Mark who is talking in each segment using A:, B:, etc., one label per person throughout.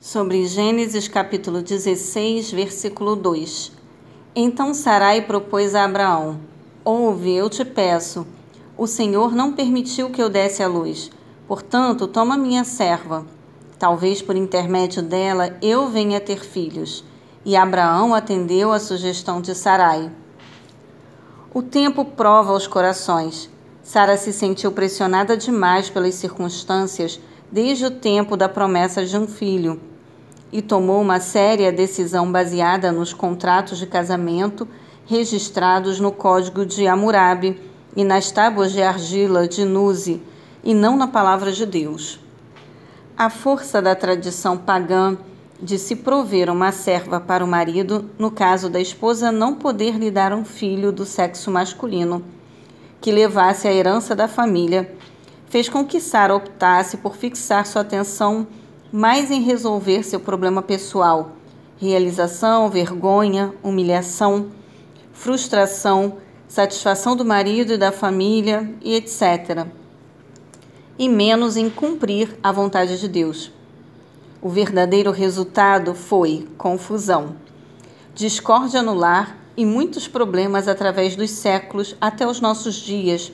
A: sobre Gênesis capítulo 16, versículo 2. Então Sarai propôs a Abraão: Ouve, eu te peço. O Senhor não permitiu que eu desse a luz. Portanto, toma minha serva. Talvez por intermédio dela eu venha ter filhos. E Abraão atendeu à sugestão de Sarai. O tempo prova os corações. Sara se sentiu pressionada demais pelas circunstâncias desde o tempo da promessa de um filho e tomou uma séria decisão baseada nos contratos de casamento registrados no Código de Hammurabi e nas tábuas de argila de Nuzi, e não na palavra de Deus. A força da tradição pagã de se prover uma serva para o marido, no caso da esposa não poder lhe dar um filho do sexo masculino, que levasse a herança da família, fez com que Sara optasse por fixar sua atenção mais em resolver seu problema pessoal, realização, vergonha, humilhação, frustração, satisfação do marido e da família e etc. E menos em cumprir a vontade de Deus. O verdadeiro resultado foi confusão, discórdia no lar e muitos problemas através dos séculos até os nossos dias,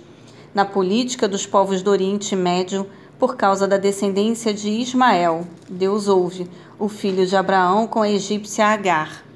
A: na política dos povos do Oriente Médio por causa da descendência de Ismael. Deus ouve, o filho de Abraão com a egípcia Agar.